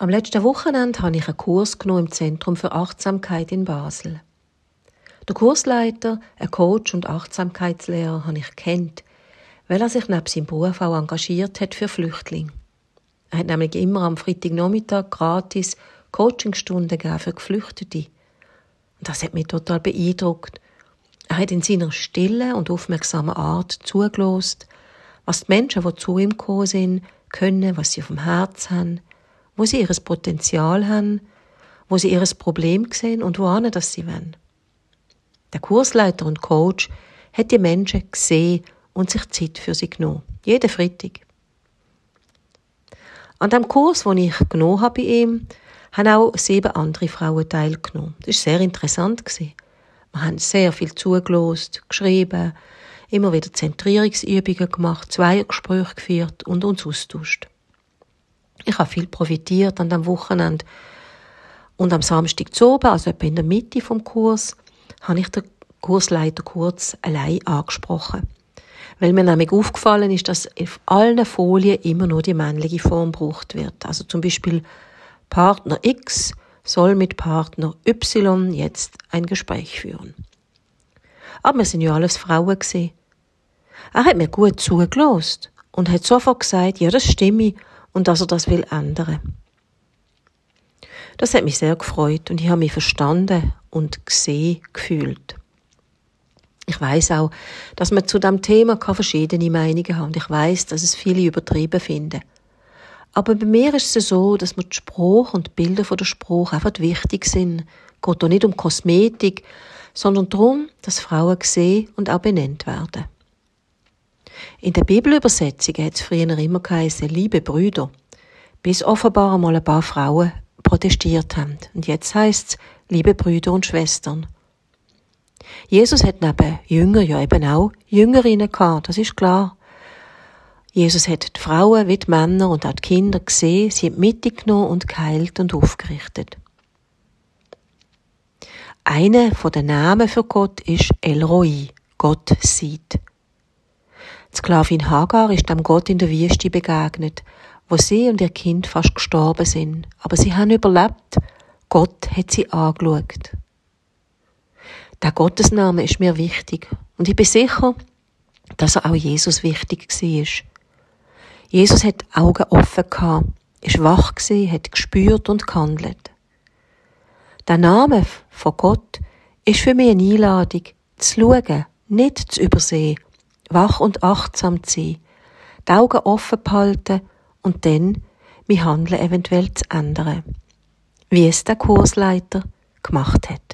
Am letzten Wochenende habe ich einen Kurs genommen im Zentrum für Achtsamkeit in Basel. Der Kursleiter, ein Coach und Achtsamkeitslehrer, habe ich kennt, weil er sich neben seinem Beruf auch engagiert hat für Flüchtlinge. Er hat nämlich immer am Freitagnachmittag gratis Coachingstunden für Geflüchtete. Und das hat mich total beeindruckt. Er hat in seiner stillen und aufmerksamen Art zugelost, was die Menschen, die zu ihm gekommen sind, können, was sie auf dem Herz haben, wo sie ihres Potenzial haben, wo sie ihres Problem sehen und wohin das sie wollen. Der Kursleiter und Coach hat die Menschen gesehen und sich Zeit für sie genommen. Jeden Freitag. An dem Kurs, den ich genommen habe bei ihm, haben auch sieben andere Frauen teilgenommen. Das war sehr interessant. Wir haben sehr viel zugelost, geschrieben, immer wieder Zentrierungsübungen gemacht, Zweiergespräche geführt und uns austauscht. Ich habe viel profitiert an dem Wochenende. Und am Samstag zu oben, also etwa in der Mitte vom Kurs, habe ich den Kursleiter kurz allein angesprochen. Weil mir nämlich aufgefallen ist, dass auf allen Folien immer nur die männliche Form gebraucht wird. Also zum Beispiel Partner X soll mit Partner Y jetzt ein Gespräch führen. Aber wir sind ja alles Frauen gewesen. Er hat mir gut zugelost und hat sofort gesagt, ja, das stimme und dass er das will ändern. Das hat mich sehr gefreut und ich habe mich verstanden und gesehen gefühlt. Ich weiß auch, dass man zu dem Thema verschiedene Meinungen haben. Ich weiß, dass es viele übertrieben finden. Aber bei mir ist es so, dass mir die Spruch und die Bilder von der Spruch einfach wichtig sind. Es geht auch nicht um Kosmetik, sondern darum, dass Frauen gesehen und auch benannt werden. In der Bibelübersetzung hat es früher immer geheißen, liebe Brüder, bis offenbar einmal ein paar Frauen protestiert haben. Und jetzt heißt es, liebe Brüder und Schwestern. Jesus hat neben Jünger ja eben auch Jüngerinnen gehabt, das ist klar. Jesus hat die Frauen wie die Männer und auch die Kinder gesehen, sie mitgenommen und geheilt und aufgerichtet. Einer den Namen für Gott ist El Roi, Gott sieht. Sklavin Hagar ist dem Gott in der Wüste begegnet, wo sie und ihr Kind fast gestorben sind. Aber sie haben überlebt. Gott hat sie angeschaut. Der Gottesname ist mir wichtig. Und ich bin sicher, dass er auch Jesus wichtig war. Jesus hat Augen offen gehabt, ist wach gewesen, hat gespürt und gehandelt. Der Name von Gott ist für mich eine Einladung, zu schauen, nicht zu übersehen, wach und achtsam zu sein, die Augen offen behalten und dann mein Handeln eventuell zu ändern. Wie es der Kursleiter gemacht hat.